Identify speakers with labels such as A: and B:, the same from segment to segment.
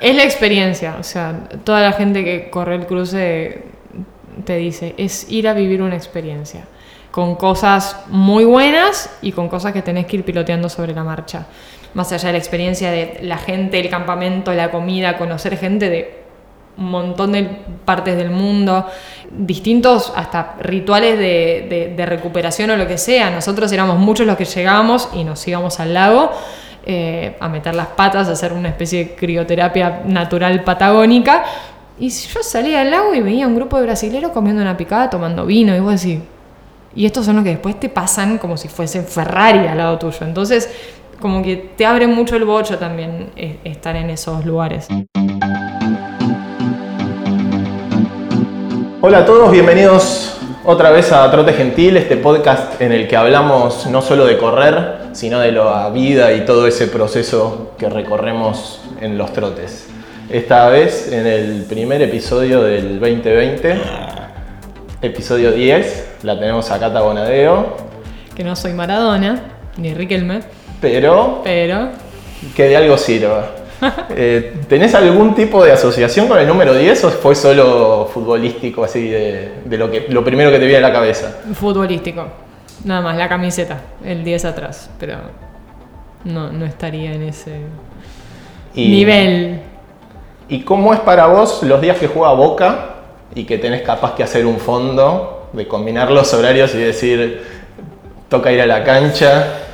A: Es la experiencia, o sea, toda la gente que corre el cruce te dice, es ir a vivir una experiencia, con cosas muy buenas y con cosas que tenés que ir piloteando sobre la marcha. Más allá de la experiencia de la gente, el campamento, la comida, conocer gente de un montón de partes del mundo, distintos hasta rituales de, de recuperación o lo que sea. Nosotros éramos muchos los que llegábamos y nos íbamos al lago eh, a meter las patas, a hacer una especie de crioterapia natural patagónica. Y yo salía al lago y veía un grupo de brasileros comiendo una picada, tomando vino, y vos decís, y estos son los que después te pasan como si fuesen Ferrari al lado tuyo. Entonces, como que te abre mucho el bocho también eh, estar en esos lugares.
B: Hola a todos, bienvenidos otra vez a Trote Gentil, este podcast en el que hablamos no solo de correr, sino de la vida y todo ese proceso que recorremos en los trotes. Esta vez en el primer episodio del 2020, episodio 10, la tenemos a Cata Bonadeo.
A: Que no soy Maradona, ni Riquelme.
B: Pero...
A: Pero...
B: Que de algo sirva. Eh, ¿Tenés algún tipo de asociación con el número 10 o fue solo futbolístico, así de, lo, que, lo primero que te viene a la cabeza?
A: Futbolístico, nada más, la camiseta, el 10 atrás, pero no, no estaría en ese nivel.
B: ¿Y cómo es para vos los días que juega Boca y que tenés capaz que hacer un fondo, de combinar los horarios y decir, toca ir a la cancha?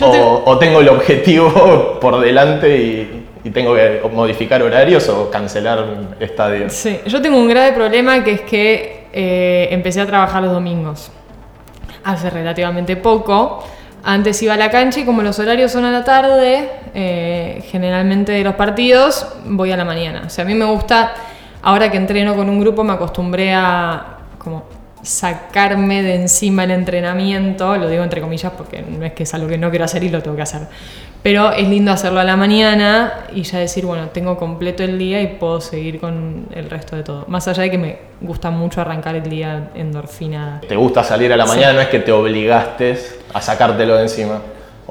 B: o tengo el objetivo por delante y, y tengo que modificar horarios o cancelar estadios.
A: Sí, yo tengo un grave problema que es que eh, empecé a trabajar los domingos hace relativamente poco. Antes iba a la cancha y como los horarios son a la tarde, eh, generalmente de los partidos, voy a la mañana. O sea, a mí me gusta, ahora que entreno con un grupo, me acostumbré a como sacarme de encima el entrenamiento, lo digo entre comillas porque no es que es algo que no quiero hacer y lo tengo que hacer, pero es lindo hacerlo a la mañana y ya decir, bueno, tengo completo el día y puedo seguir con el resto de todo. Más allá de que me gusta mucho arrancar el día endorfina.
B: ¿Te gusta salir a la mañana? No es que te obligaste a sacártelo de encima.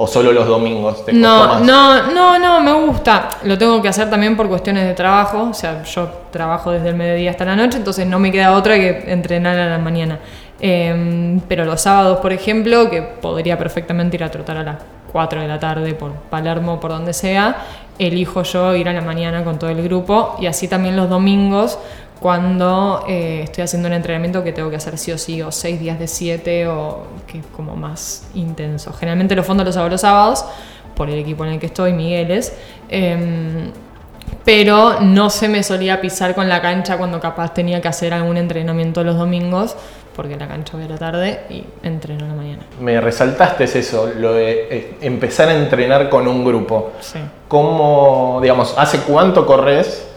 B: ¿O solo los domingos?
A: ¿Te no, no, no, no, me gusta. Lo tengo que hacer también por cuestiones de trabajo. O sea, yo trabajo desde el mediodía hasta la noche, entonces no me queda otra que entrenar a la mañana. Em, pero los sábados, por ejemplo, que podría perfectamente ir a trotar a las 4 de la tarde por Palermo, por donde sea, elijo yo ir a la mañana con todo el grupo y así también los domingos cuando eh, estoy haciendo un entrenamiento que tengo que hacer sí o sí, o seis días de siete, o que es como más intenso. Generalmente los fondos los hago los sábados, por el equipo en el que estoy, Migueles, em, pero no se me solía pisar con la cancha cuando capaz tenía que hacer algún entrenamiento los domingos, porque la cancha voy a la tarde y entreno a la mañana.
B: Me resaltaste eso, lo de eh, empezar a entrenar con un grupo.
A: Sí.
B: ¿Cómo, digamos, hace cuánto corres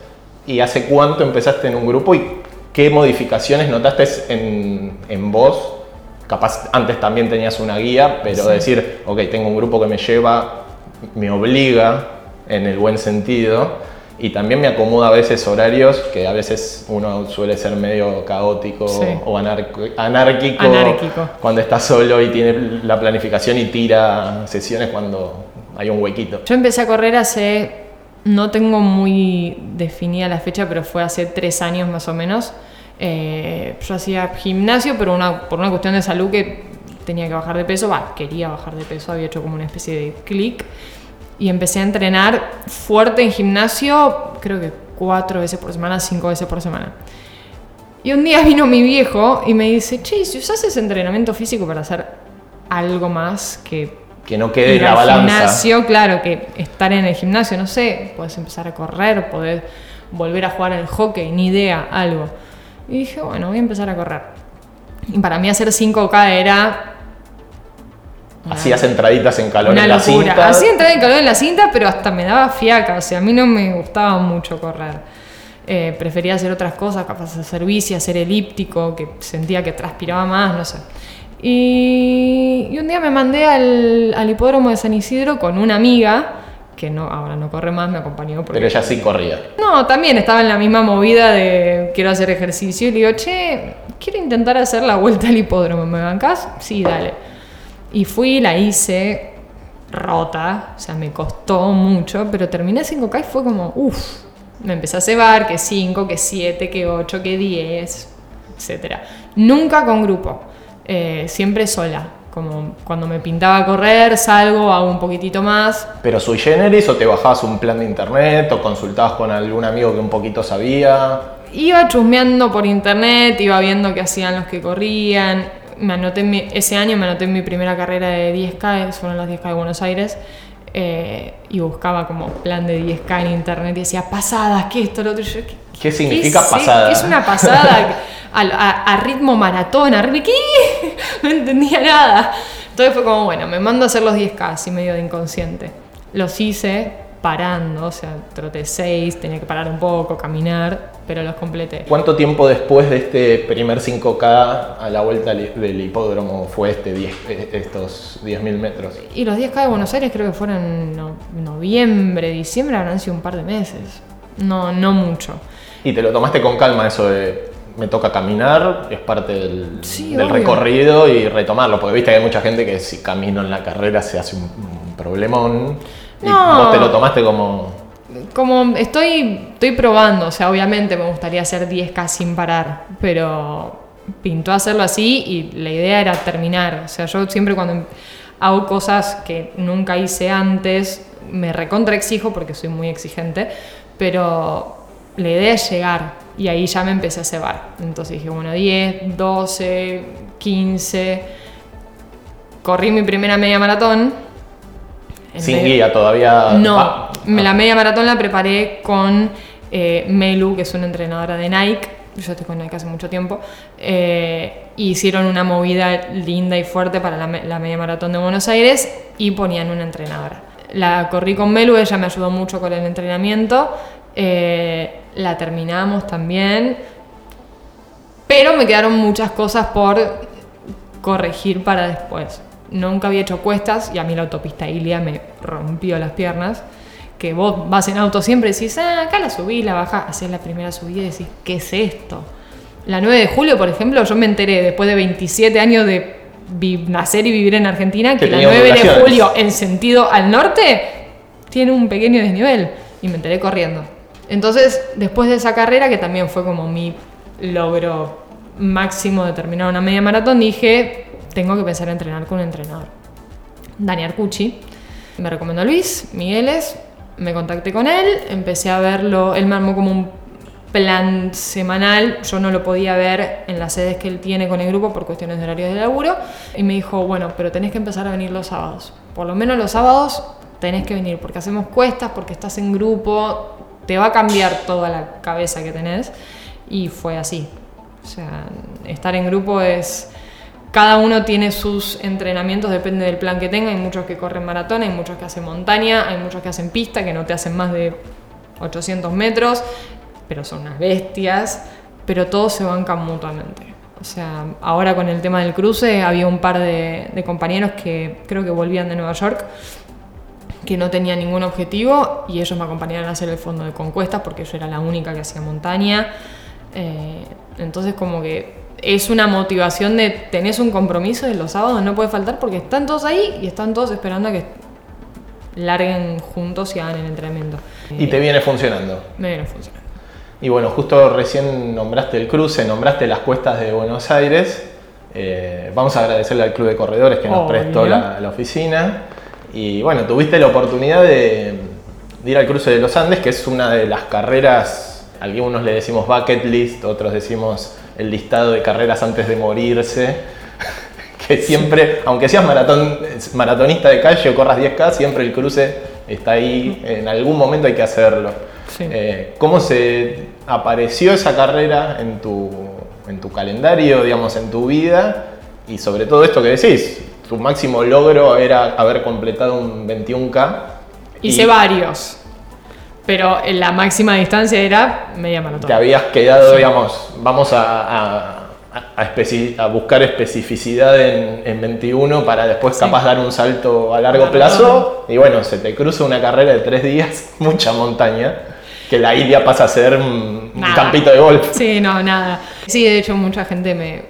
B: ¿Y hace cuánto empezaste en un grupo y qué modificaciones notaste en, en vos? Capaz antes también tenías una guía, pero decir, ok, tengo un grupo que me lleva, me obliga en el buen sentido y también me acomoda a veces horarios que a veces uno suele ser medio caótico o anárquico,
A: anárquico,
B: cuando está solo y tiene la planificación y tira sesiones cuando hay un huequito.
A: Yo empecé a correr hace no tengo muy definida la fecha, pero fue hace tres años más o menos. Eh, yo hacía gimnasio, pero una, por una cuestión de salud que tenía que bajar de peso, va, quería bajar de peso, había hecho como una especie de clic. Y empecé a entrenar fuerte en gimnasio, creo que cuatro veces por semana, cinco veces por semana. Y un día vino mi viejo y me dice, che, si usas ese entrenamiento físico para hacer algo más que
B: que no quede en la balanza.
A: gimnasio, claro, que estar en el gimnasio, no sé, puedes empezar a correr, podés volver a jugar al hockey, ni idea, algo. Y dije, bueno, voy a empezar a correr. Y para mí hacer 5K era...
B: Hacías entraditas en calor en la cinta.
A: Hacía entraditas en calor en la cinta, pero hasta me daba fiaca, o sea, a mí no me gustaba mucho correr. Eh, prefería hacer otras cosas, capaz de hacer bici, hacer elíptico, que sentía que transpiraba más, no sé. Y, un día me mandé al, hipódromo de San Isidro con una amiga, que no, ahora no corre más, me acompañó.
B: Pero ella sí corría.
A: No, también estaba en la misma movida de quiero hacer ejercicio. Y le digo, che, quiero intentar hacer la vuelta al hipódromo, ¿me bancás? Sí, dale. Y fui, la hice rota, o sea, me costó mucho, pero terminé 5K y fue como, uff, Me empecé a cebar que 5, que 7, que 8, que 10, etc. Nunca con grupo, eh, siempre sola. Como cuando me pintaba correr, salgo, hago un poquitito más.
B: ¿Pero sui generis o te bajabas un plan de internet o consultabas con algún amigo que un poquito sabía?
A: Iba chusmeando por internet, iba viendo qué hacían los que corrían. Me anoté ese año me anoté en mi primera carrera de 10K, fueron las 10K de Buenos Aires. Eh, y buscaba como plan de 10K en internet y decía, pasadas, ¿qué esto, lo otro?
B: ¿Qué, significa pasada?
A: ¿Qué es una pasada? a, ritmo maratón, a ¿qué? No entendía nada. Entonces fue como, bueno, me mando a hacer los 10K así medio de inconsciente. Los hice parando, o sea, troté 6, tenía que parar un poco, caminar, pero los completé.
B: ¿Cuánto tiempo después de este primer 5K a la vuelta del hipódromo fue este 10, eh, estos 10.000 metros?
A: Y los 10K de Buenos Aires creo que fueron en noviembre, diciembre, habrán sido un par de meses. No, no mucho.
B: ¿Y te lo tomaste con calma eso de me toca caminar, es parte del, recorrido y retomarlo, porque viste que hay mucha gente que si camino en la carrera se hace un, problemón. Y vos te lo tomaste como.
A: Como estoy, estoy probando, o sea, obviamente me gustaría hacer 10K sin parar, pero pintó hacerlo así y la idea era terminar. O sea, yo siempre cuando hago cosas que nunca hice antes, me recontra exijo porque soy muy exigente, pero la idea es llegar y ahí ya me empecé a cebar. Entonces dije, bueno, 10, 12, 15. Corrí mi primera media maratón.
B: Sin guía todavía.
A: No, ah, la media maratón la preparé con eh, Melu, que es una entrenadora de Nike. Yo estoy con Nike hace mucho tiempo. Eh, hicieron una movida linda y fuerte para la, la media maratón de Buenos Aires y ponían una entrenadora. La corrí con Melu, ella me ayudó mucho con el entrenamiento eh, la terminamos también, pero me quedaron muchas cosas por corregir para después. Nunca había hecho cuestas y a mí la autopista Ilia me rompió las piernas. Que vos vas en auto siempre y decís, ah, acá la subí, la baja, haces la primera subida y decís, ¿qué es esto? La 9 de julio, por ejemplo, yo me enteré después de 27 años de nacer y vivir en Argentina que, que la 9 de julio en sentido al norte tiene un pequeño desnivel y me enteré corriendo. Entonces, después de esa carrera, que también fue como mi logro máximo de terminar una media maratón, dije, tengo que pensar en entrenar con un entrenador. Dani Arcucci. Me recomendó Luis Migueles, me contacté con él, empecé a verlo, él me armó como un plan semanal, yo no lo podía ver en las sedes que él tiene con el grupo por cuestiones de horarios de laburo, y me dijo, bueno, pero tenés que empezar a venir los sábados. Por lo menos los sábados tenés que venir, porque hacemos cuestas, porque estás en grupo, te va a cambiar toda la cabeza que tenés. Y fue así. O sea, estar en grupo es... Cada uno tiene sus entrenamientos, depende del plan que tenga. Hay muchos que corren maratón, hay muchos que hacen montaña, hay muchos que hacen pista, que no te hacen más de 800 metros, pero son unas bestias. Pero todos se bancan mutuamente. O sea, ahora con el tema del cruce había un par de, de compañeros que creo que volvían de Nueva York que no tenía ningún objetivo y ellos me acompañaron a hacer el fondo de concuestas porque yo era la única que hacía montaña. Eh, entonces como que es una motivación de tenés un compromiso de los sábados, no puede faltar porque están todos ahí y están todos esperando a que larguen juntos y hagan el entrenamiento.
B: ¿Y te viene funcionando?
A: Me viene funcionando.
B: Y bueno, justo recién nombraste el cruce, nombraste las cuestas de Buenos Aires. Eh, vamos a agradecerle al Club de Corredores que nos prestó la, la oficina. Y bueno, tuviste la oportunidad de, ir al cruce de los Andes, que es una de las carreras, algunos le decimos bucket list, otros decimos el listado de carreras antes de morirse, que siempre, aunque seas maratón, maratonista de calle o corras 10K, siempre el cruce está ahí, en algún momento hay que hacerlo. Eh, ¿Cómo se apareció esa carrera en tu, en tu calendario, digamos, en tu vida? Y sobre todo esto que decís, tu máximo logro era haber completado un 21K.
A: Hice varios. Pero en la máxima distancia era media maratón.
B: Te habías quedado, digamos, vamos a, a, buscar especificidad en, 21 para después capaz dar un salto a largo plazo. Y bueno, se te cruza una carrera de tres días, mucha montaña, que la Ilia pasa a ser un campito de golf.
A: Sí, no, nada. Sí, de hecho mucha gente me,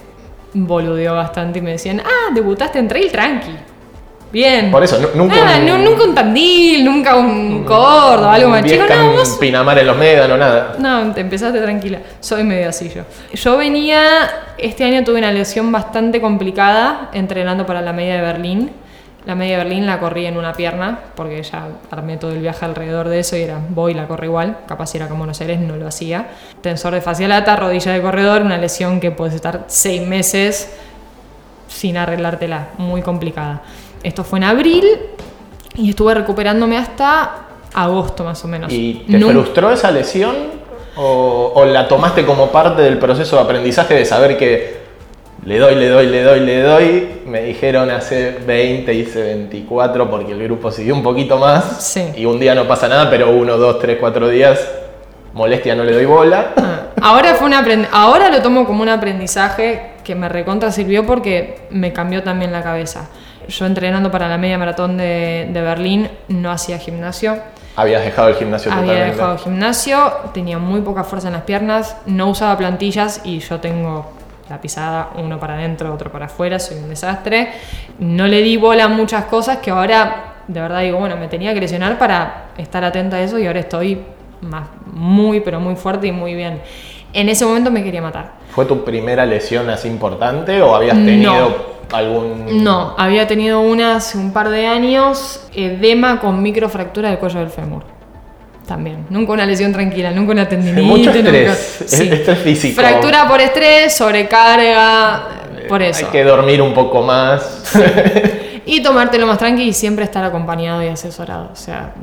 A: boludeó bastante y me decían, ah, debutaste en trail tranqui. Bien.
B: Por eso, nu- nunca
A: Nada,
B: un-
A: nu- nunca un Tandil, nunca un Cordo, algo más
B: 10
A: chico. No, vos-
B: Pinamar en los médanos, nada.
A: no, te empezaste tranquila. Soy medio así yo. Yo venía, este año tuve una lesión bastante complicada entrenando para la media de Berlín. La media de Berlín la corrí en una pierna, porque ya armé todo el viaje alrededor de eso y era, voy la corro igual. Capaz si era como Buenos Aires, no lo hacía. Tensor de facialata, rodilla de corredor, una lesión que puedes estar seis meses sin arreglártela, muy complicada. Esto fue en abril y estuve recuperándome hasta agosto más o menos.
B: ¿Y te frustró esa lesión? O, o la tomaste como parte del proceso de aprendizaje de saber que le doy, le doy, le doy, le doy? Me dijeron hace 20, hice 24 porque el grupo siguió un poquito más.
A: Sí.
B: Y un día no pasa nada, pero uno, dos, tres, cuatro días, molestia, no le doy bola.
A: Ah, Ahora, fue un aprend- ahora lo tomo como un aprendizaje que me recontra sirvió porque me cambió también la cabeza. Yo entrenando para la media maratón de, de Berlín no hacía gimnasio.
B: Habías dejado el gimnasio
A: Había
B: totalmente.
A: dejado gimnasio, tenía muy poca fuerza en las piernas, no usaba plantillas y yo tengo la pisada, uno para adentro, otro para afuera, soy un desastre. No le di bola a muchas cosas que ahora de verdad digo, bueno, me tenía que lesionar para estar atenta a eso y ahora estoy más, muy, pero muy fuerte y muy bien. En ese momento me quería matar.
B: ¿Fue tu primera lesión así importante o habías
A: No.
B: tenido algún...
A: No, había tenido una hace un par de años, edema con microfractura del cuello del fémur. También. Nunca una lesión tranquila, nunca una tendinitis.
B: Mucho
A: nunca-
B: estrés, es- estrés físico.
A: Fractura por estrés, sobrecarga, por eso.
B: Hay que dormir un poco más.
A: Y tomártelo más tranqui y siempre estar acompañado y asesorado. O sea,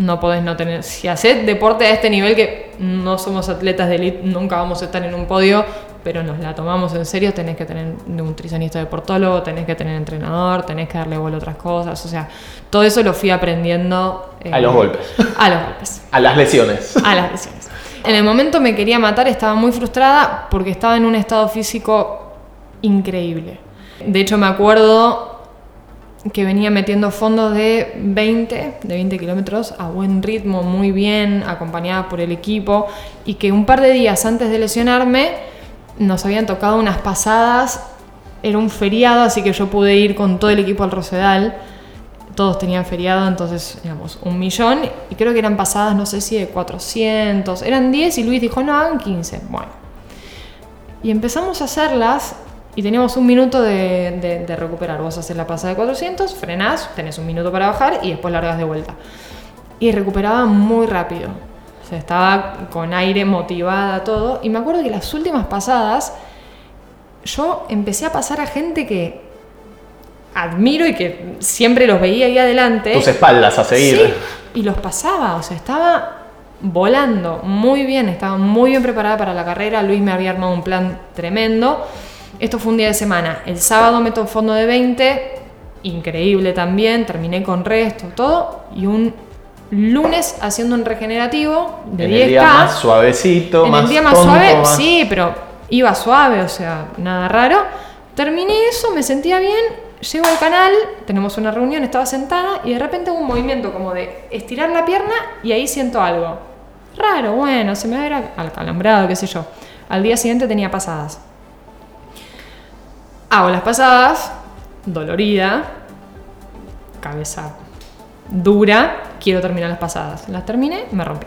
A: no podés no tener. Si haces deporte a este nivel, que no somos atletas de elite, nunca vamos a estar en un podio, pero nos la tomamos en serio, tenés que tener nutricionista deportólogo, tenés que tener entrenador, tenés que darle bola a otras cosas. O sea, todo eso lo fui aprendiendo. eh,
B: A los golpes.
A: A los golpes.
B: A las lesiones.
A: A las lesiones. En el momento me quería matar, estaba muy frustrada porque estaba en un estado físico increíble. De hecho, me acuerdo que venía metiendo fondos de 20, de 20 kilómetros a buen ritmo, muy bien, acompañada por el equipo, y que un par de días antes de lesionarme nos habían tocado unas pasadas, era un feriado, así que yo pude ir con todo el equipo al Rosedal, todos tenían feriado, entonces éramos un millón, y creo que eran pasadas, no sé si de 400, eran 10 y Luis dijo, no, hagan 15, bueno. Y empezamos a hacerlas y teníamos un minuto de, de- de recuperar. Vos haces la pasada de 400, frenás, tenés un minuto para bajar y después largas de vuelta. Y recuperaba muy rápido. O sea, estaba con aire, motivada, todo. Y me acuerdo que las últimas pasadas yo empecé a pasar a gente que admiro y que siempre los veía ahí adelante.
B: Tus espaldas a seguir.
A: Sí, y los pasaba, o sea, estaba volando muy bien, estaba muy bien preparada para la carrera. Luis me había armado un plan tremendo. Esto fue un día de semana. El sábado meto fondo de 20, increíble también, terminé con resto, todo. Y un lunes haciendo un regenerativo de
B: en
A: 10K.
B: el día más suavecito,
A: En
B: más
A: el día más
B: tonto,
A: suave,
B: más-
A: sí, pero iba suave, o sea, nada raro. Terminé eso, me sentía bien, llego al canal, tenemos una reunión, estaba sentada y de repente hubo un movimiento como de estirar la pierna y ahí siento algo. Raro, bueno, se me había acalambrado, qué sé yo. Al día siguiente tenía pasadas. Hago las pasadas, dolorida, cabeza dura, quiero terminar las pasadas. Las terminé, me rompí.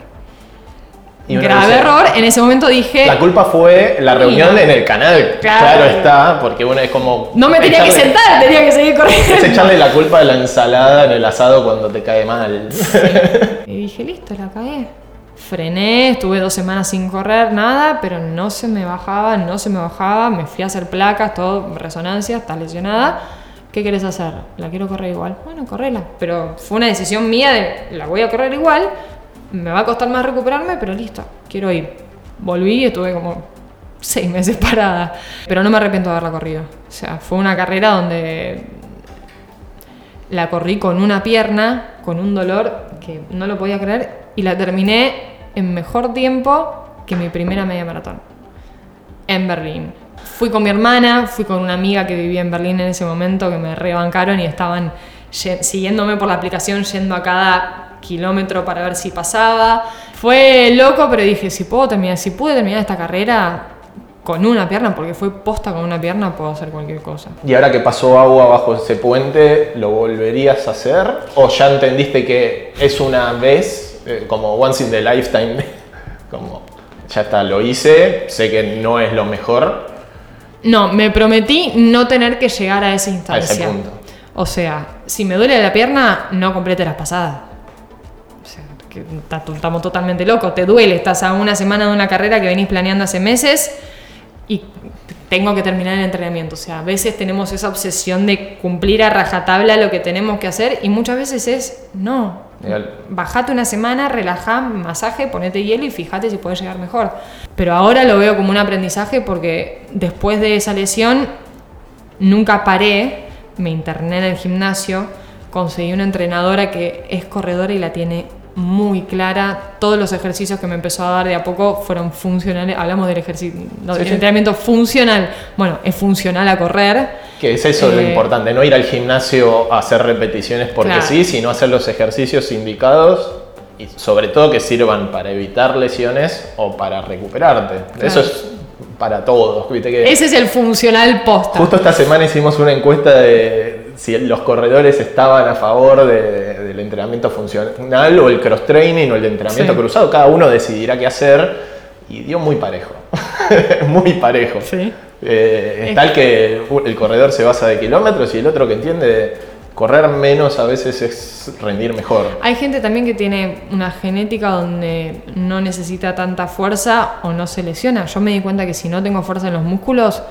A: Grave
B: dice,
A: error, en ese momento dije...
B: La culpa fue la reunión
A: no.
B: en el canal.
A: Claro.
B: Claro, está, porque uno es como.
A: No me tenía que sentar, tenía que seguir
B: Es
A: corriendo.
B: echarle la culpa de la ensalada en el asado cuando te cae mal.
A: Y dije, listo, la cagué. Frené, estuve dos semanas sin correr, nada, pero no se me bajaba, no se me bajaba. Me fui a hacer placas, todo, resonancia, estás lesionada. ¿Qué quieres hacer? ¿La quiero correr igual? Bueno, correla. Pero fue una decisión mía de, la voy a correr igual. Me va a costar más recuperarme, pero listo, quiero ir. Volví y estuve como seis meses parada. Pero no me arrepiento de haberla corrido. O sea, fue una carrera donde la corrí con una pierna, con un dolor que no lo podía creer, y la terminé en mejor tiempo que mi primera media maratón, en Berlín. Fui con mi hermana, fui con una amiga que vivía en Berlín en ese momento, que me rebancaron y estaban siguiéndome por la aplicación, yendo a cada kilómetro para ver si pasaba. Fue loco, pero dije, si puedo terminar, si pude terminar esta carrera, con una pierna, porque fue posta con una pierna, puedo hacer cualquier cosa.
B: ¿Y ahora que pasó agua bajo ese puente, lo volverías a hacer? ¿O ya entendiste que es una vez, eh, como once in the lifetime? como, ya está, lo hice, sé que no es lo mejor.
A: No, me prometí no tener que llegar a esa
B: A
A: instancia.
B: ese punto.
A: O sea, si me duele la pierna, no complete las pasadas. O sea, que estamos totalmente locos. Te duele, estás a una semana de una carrera que venís planeando hace meses y tengo que terminar el entrenamiento. O sea, a veces tenemos esa obsesión de cumplir a rajatabla lo que tenemos que hacer y muchas veces es no.
B: Legal.
A: Bajate una semana, relajá, masaje, ponete hielo y fíjate si puedes llegar mejor. Pero ahora lo veo como un aprendizaje porque después de esa lesión nunca paré, me interné en el gimnasio, conseguí una entrenadora que es corredora y la tiene muy clara. Todos los ejercicios que me empezó a dar de a poco fueron funcionales. Hablamos del ejercicio, no,
B: Sí,
A: del entrenamiento funcional. Bueno, es funcional a correr.
B: Que es eso lo
A: Eh,
B: importante, no ir al gimnasio a hacer repeticiones porque
A: Claro.
B: sí, sino hacer los ejercicios indicados y sobre todo que sirvan para evitar lesiones o para recuperarte.
A: Claro.
B: Eso es para todos. ¿viste? Que
A: Ese es el funcional posta.
B: Justo esta semana hicimos una encuesta de si los corredores estaban a favor de- del entrenamiento funcional o el cross training o el entrenamiento
A: Sí.
B: cruzado. Cada uno decidirá qué hacer y dio muy parejo. muy parejo.
A: Sí.
B: Eh, es tal que el corredor se basa de kilómetros y el otro que entiende correr menos a veces es rendir mejor.
A: Hay gente también que tiene una genética donde no necesita tanta fuerza o no se lesiona. Yo me di cuenta que si no tengo fuerza en los músculos,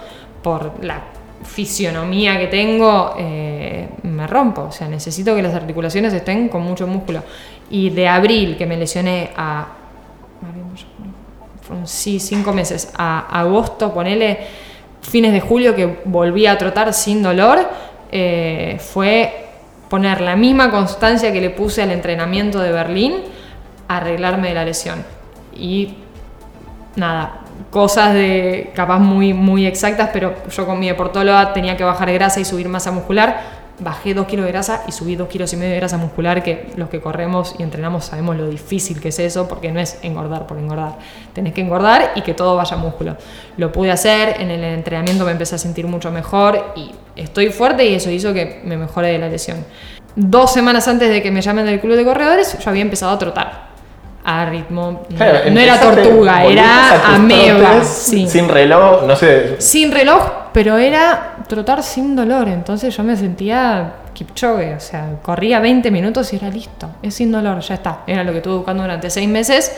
A: por la fisionomía que tengo, eh, me rompo. O sea, necesito que las articulaciones estén con mucho músculo. Y de abril, que me lesioné a... sí, cinco meses. A agosto, ponele fines de julio que volví a trotar sin dolor, eh, fue poner la misma constancia que le puse al entrenamiento de Berlín, arreglarme de la lesión. Y nada, cosas de capaz muy, muy exactas, pero yo con mi deportóloga tenía que bajar grasa y subir masa muscular. Bajé 2 kilos de grasa y subí 2 kilos y medio de grasa muscular, que los que corremos y entrenamos sabemos lo difícil que es eso, porque no es engordar por engordar. Tenés que engordar y que todo vaya a músculo. Lo pude hacer, en el entrenamiento me empecé a sentir mucho mejor y estoy fuerte y eso hizo que me mejore de la lesión. Dos semanas antes de que me llamen del club de corredores, yo había empezado a trotar a ritmo. No,
B: Claro,
A: no era tortuga, era ameba. Sí.
B: Sin reloj, no sé.
A: Sin reloj, pero era trotar sin dolor. Entonces yo me sentía Kipchoge, o sea, corría 20 minutos y era listo. Es sin dolor, ya está. Era lo que estuve buscando durante 6 meses,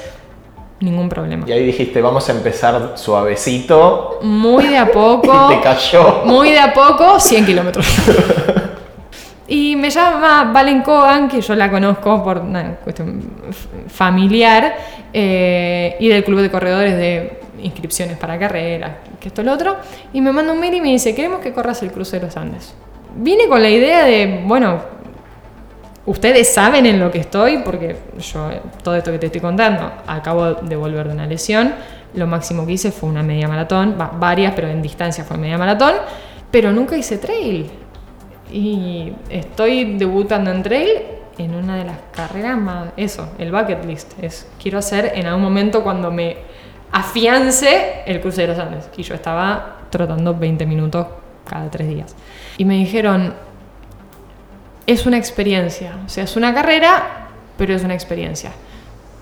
A: ningún problema.
B: Y ahí dijiste, vamos a empezar suavecito.
A: Muy de a poco.
B: Y te cayó.
A: Muy de a poco, 100 kilómetros. Y me llama Valen Kogan, que yo la conozco por una cuestión familiar, eh, y del club de corredores de inscripciones para carreras, que esto lo otro, y me manda un mail y me dice, queremos que corras el cruce de los Andes. Vine con la idea de, bueno, ustedes saben en lo que estoy, porque yo, eh, todo esto que te estoy contando, acabo de volver de una lesión, lo máximo que hice fue una media maratón, va, varias, pero en distancia fue media maratón, pero nunca hice trail. Y estoy debutando en trail en una de las carreras más, eso, el bucket list, es, quiero hacer en algún momento cuando me afiance el cruce de los Andes. Y yo estaba trotando 20 minutos cada tres días. Y me dijeron, es una experiencia, o sea, es una carrera, pero es una experiencia.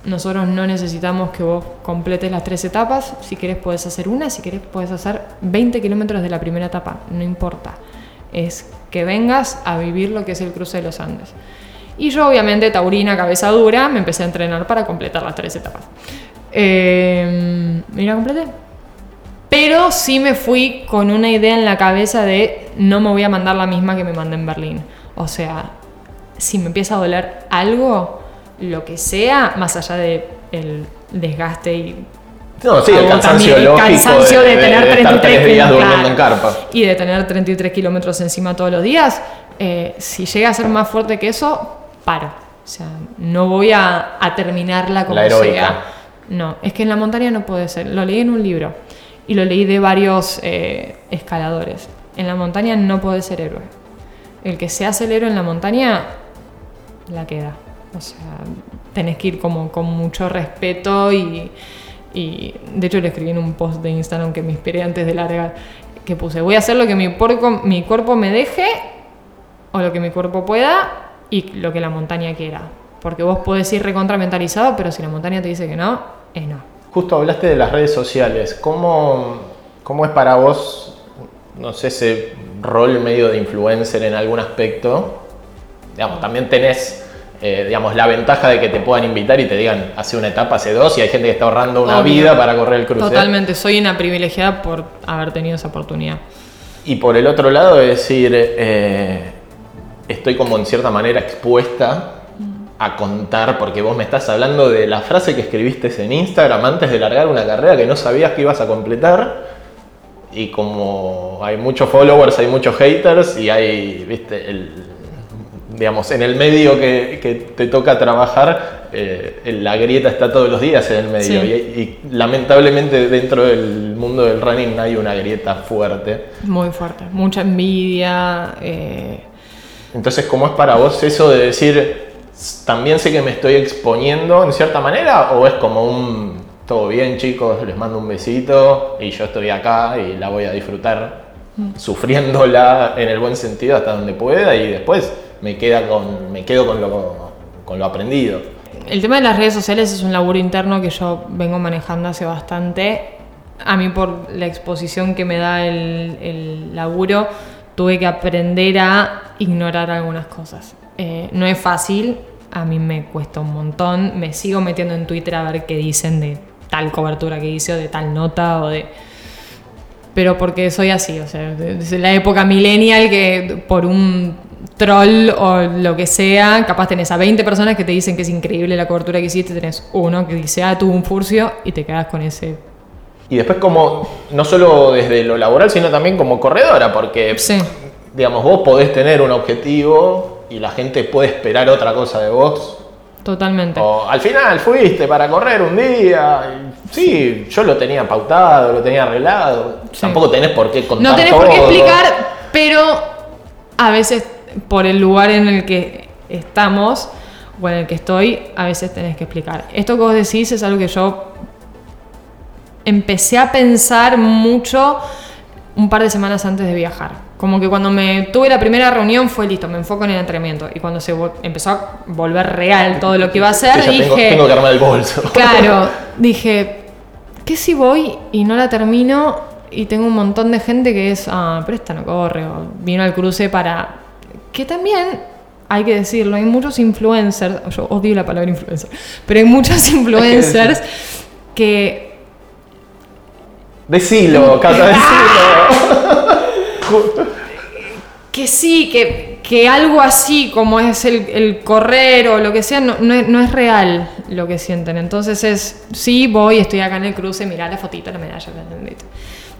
A: Nosotros no necesitamos que vos completes las tres etapas. Si querés puedes hacer una, si querés puedes hacer 20 kilómetros de la primera etapa, no importa. Es que vengas a vivir lo que es el cruce de los Andes. Y yo obviamente, taurina, cabeza dura, me empecé a entrenar para completar las tres etapas. Eh, ¿Y la completé? Pero sí me fui con una idea en la cabeza de no me voy a mandar la misma que me mandé en Berlín. O sea, si me empieza a doler algo, lo que sea, más allá de el desgaste y
B: No, sí, el cansancio
A: el cansancio de tener
B: estar
A: 33
B: tres días
A: kilos,
B: durmiendo en
A: claro.
B: carpa.
A: y de tener 33 kilómetros encima todos los días, eh, si llega a ser más fuerte que eso, paro. O sea, no voy a, a terminarla como
B: La
A: sea. No, es que en la montaña no puede ser. Lo leí en un libro y lo leí de varios eh, escaladores. En la montaña no puede ser héroe. El que se hace el héroe en la montaña, la queda. O sea, tenés que ir como con mucho respeto y Y de hecho le escribí en un post de Instagram que me inspiré antes de largar, que puse, voy a hacer lo que mi, porco, mi cuerpo me deje o lo que mi cuerpo pueda y lo que la montaña quiera. Porque vos podés ir recontramentalizado, pero si la montaña te dice que no, es no.
B: Justo hablaste de las redes sociales. ¿Cómo, cómo es para vos, no sé, ese rol medio de influencer en algún aspecto? Digamos, también tenés eh, digamos, la ventaja de que te puedan invitar y te digan, hace una etapa, hace dos, y hay gente que está ahorrando una vida para correr el cruce.
A: Totalmente, soy una privilegiada por haber tenido esa oportunidad.
B: Y por el otro lado, es decir, eh, estoy como en cierta manera expuesta a contar, porque vos me estás hablando de la frase que escribiste en Instagram antes de largar una carrera que no sabías que ibas a completar. Y como hay muchos followers, hay muchos haters y hay, viste, el, digamos, en el medio que, te toca trabajar, eh, la grieta está todos los días en el medio. Y, lamentablemente dentro del mundo del running hay una grieta fuerte.
A: Muy fuerte, mucha envidia. Eh.
B: Entonces, ¿cómo es para vos eso de decir, también sé que me estoy exponiendo en cierta manera? ¿O es como un, todo bien chicos, les mando un besito y yo estoy acá y la voy a disfrutar? Mm. sufriéndola en el buen sentido hasta donde pueda y después me, queda con, me quedo con lo, con lo aprendido.
A: El tema de las redes sociales es un laburo interno que yo vengo manejando hace bastante. A mí por la exposición que me da el, el laburo, tuve que aprender a ignorar algunas cosas. Eh, no es fácil, a mí me cuesta un montón. Me sigo metiendo en Twitter a ver qué dicen de tal cobertura que hice o de tal nota o de... Pero porque soy así, o sea, desde la época millennial que por un troll o lo que sea, capaz tenés a 20 personas que te dicen que es increíble la cobertura que hiciste, tenés uno que dice, ah, tuvo un furcio y te quedas con ese.
B: Y después como, no solo desde lo laboral, sino también como corredora, porque, digamos, vos podés tener un objetivo y la gente puede esperar otra cosa de vos.
A: Totalmente.
B: O al final fuiste para correr un día. sí, yo lo tenía pautado, lo tenía arreglado. Tampoco tenés por qué contar.
A: No tenés por qué explicar, pero a veces por el lugar en el que estamos o en el que estoy, a veces tenés que explicar. Esto que vos decís es algo que yo empecé a pensar mucho un par de semanas antes de viajar. Como que cuando me tuve la primera reunión fue listo, me enfoco en el entrenamiento. Y cuando se empezó a volver real todo lo que iba a hacer, dije.
B: Tengo, que armar el bolso.
A: Claro, dije, ¿qué si voy y no la termino? Y tengo un montón de gente que es, ah, pero esta no corre, o vino al cruce para que también hay que decirlo, hay muchos influencers, yo odio la palabra influencer, pero hay muchos influencers que...
B: Decilo, Cata, decilo.
A: que sí, que, que, algo así como es el, correr o lo que sea, no, no, es, real lo que sienten. Entonces es, sí, voy, estoy acá en el cruce, mirá la fotito, la medalla.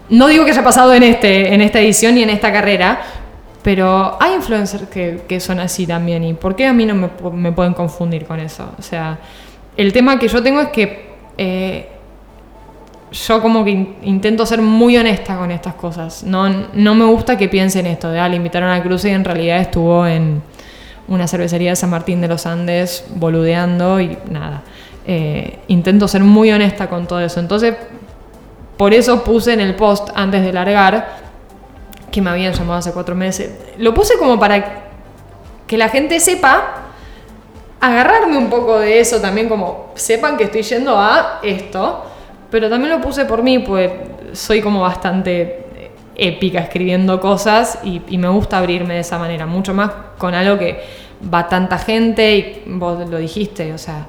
A: No digo que haya pasado en, este, en esta edición y en esta carrera, pero hay influencers que, son así también. ¿Y por qué a mí no me, pueden confundir con eso? O sea, el tema que yo tengo es que eh, yo como que intento ser muy honesta con estas cosas. No, no me gusta que piensen esto de, ah, le invitaron a cruce y en realidad estuvo en una cervecería de San Martín de los Andes boludeando y nada. Eh, intento ser muy honesta con todo eso. Entonces, por eso puse en el post antes de largar que me habían llamado hace cuatro meses. Lo puse como para que la gente sepa, agarrarme un poco de eso también, como sepan que estoy yendo a esto, pero también lo puse por mí, pues soy como bastante épica escribiendo cosas y, y me gusta abrirme de esa manera, mucho más con algo que va tanta gente y vos lo dijiste, o sea,